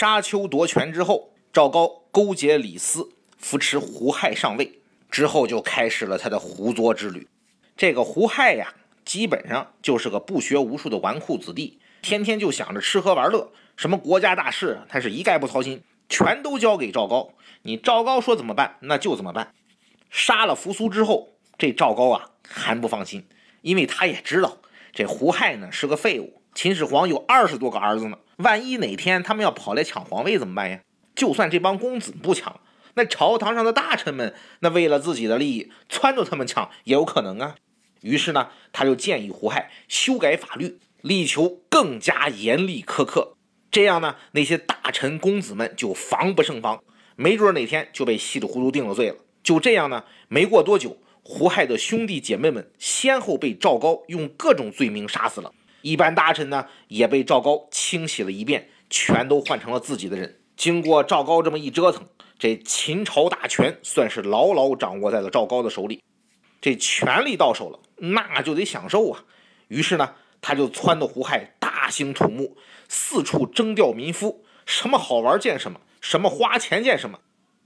沙丘夺权之后，赵高勾结李斯，扶持胡亥上位，之后就开始了他的胡作之旅。这个胡亥呀，基本上就是个不学无术的纨绔子弟，天天就想着吃喝玩乐，什么国家大事他是一概不操心，全都交给赵高。你赵高说怎么办，那就怎么办。杀了扶苏之后，这赵高啊还不放心，因为他也知道这胡亥呢是个废物，秦始皇有二十多个儿子呢。万一哪天他们要跑来抢皇位怎么办呀？就算这帮公子不抢，那朝堂上的大臣们，那为了自己的利益，撺掇他们抢也有可能啊。于是呢，他就建议胡亥修改法律，力求更加严厉苛刻。这样呢，那些大臣公子们就防不胜防，没准哪天就被稀里糊涂定了罪了。就这样呢，没过多久，胡亥的兄弟姐妹们先后被赵高用各种罪名杀死了。一般大臣呢也被赵高清洗了一遍，全都换成了自己的人。经过赵高这么一折腾，这秦朝大权算是牢牢掌握在了赵高的手里。这权力到手了，那就得享受啊。于是呢，他就撺掇胡亥大兴土木，四处征调民夫，什么好玩见什么，什么花钱见什么。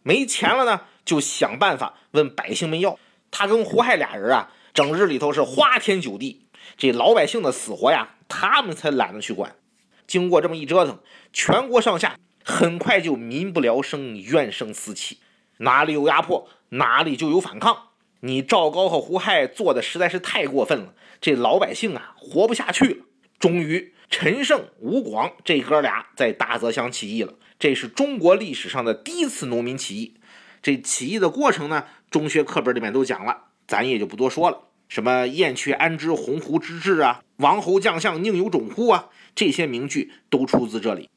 没钱了呢，就想办法问百姓们要。他跟胡亥俩人啊，整日里头是花天酒地。这老百姓的死活呀，他们才懒得去管。经过这么一折腾，全国上下很快就民不聊生，怨声四起。哪里有压迫，哪里就有反抗。你赵高和胡亥做的实在是太过分了，这老百姓啊活不下去了。终于，陈胜、吴广这哥俩在大泽乡起义了。这是中国历史上的第一次农民起义。这起义的过程呢，中学课本里面都讲了，咱也就不多说了。什么“燕雀安知鸿鹄之志”啊，“王侯将相宁有种乎”啊，这些名句都出自这里。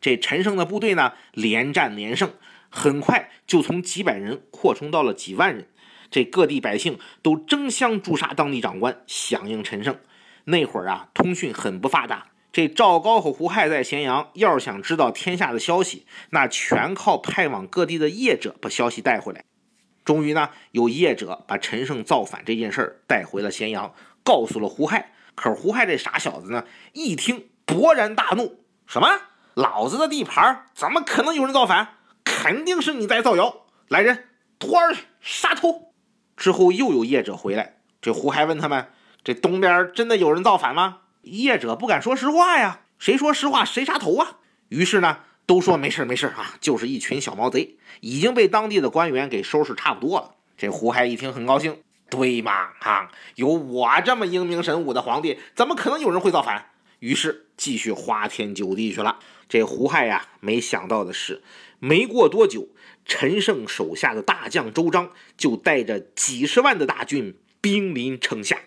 这陈胜的部队呢，连战连胜，很快就从几百人扩充到了几万人。这各地百姓都争相诛杀当地长官，响应陈胜。那会儿啊，通讯很不发达。这赵高和胡亥在咸阳，要是想知道天下的消息，那全靠派往各地的业者把消息带回来。终于呢，有业者把陈胜造反这件事儿带回了咸阳，告诉了胡亥。可是胡亥这傻小子呢，一听勃然大怒：“什么？老子的地盘怎么可能有人造反？肯定是你在造谣！来人，拖儿去杀头！”之后又有业者回来，这胡亥问他们：“这东边真的有人造反吗？”业者不敢说实话呀，谁说实话谁杀头啊！于是呢。都说没事没事啊，就是一群小毛贼，已经被当地的官员给收拾差不多了。这胡亥一听很高兴，对嘛啊，有我这么英明神武的皇帝，怎么可能有人会造反？于是继续花天酒地去了。这胡亥呀，没想到的是，没过多久，陈胜手下的大将周章就带着几十万的大军兵临城下。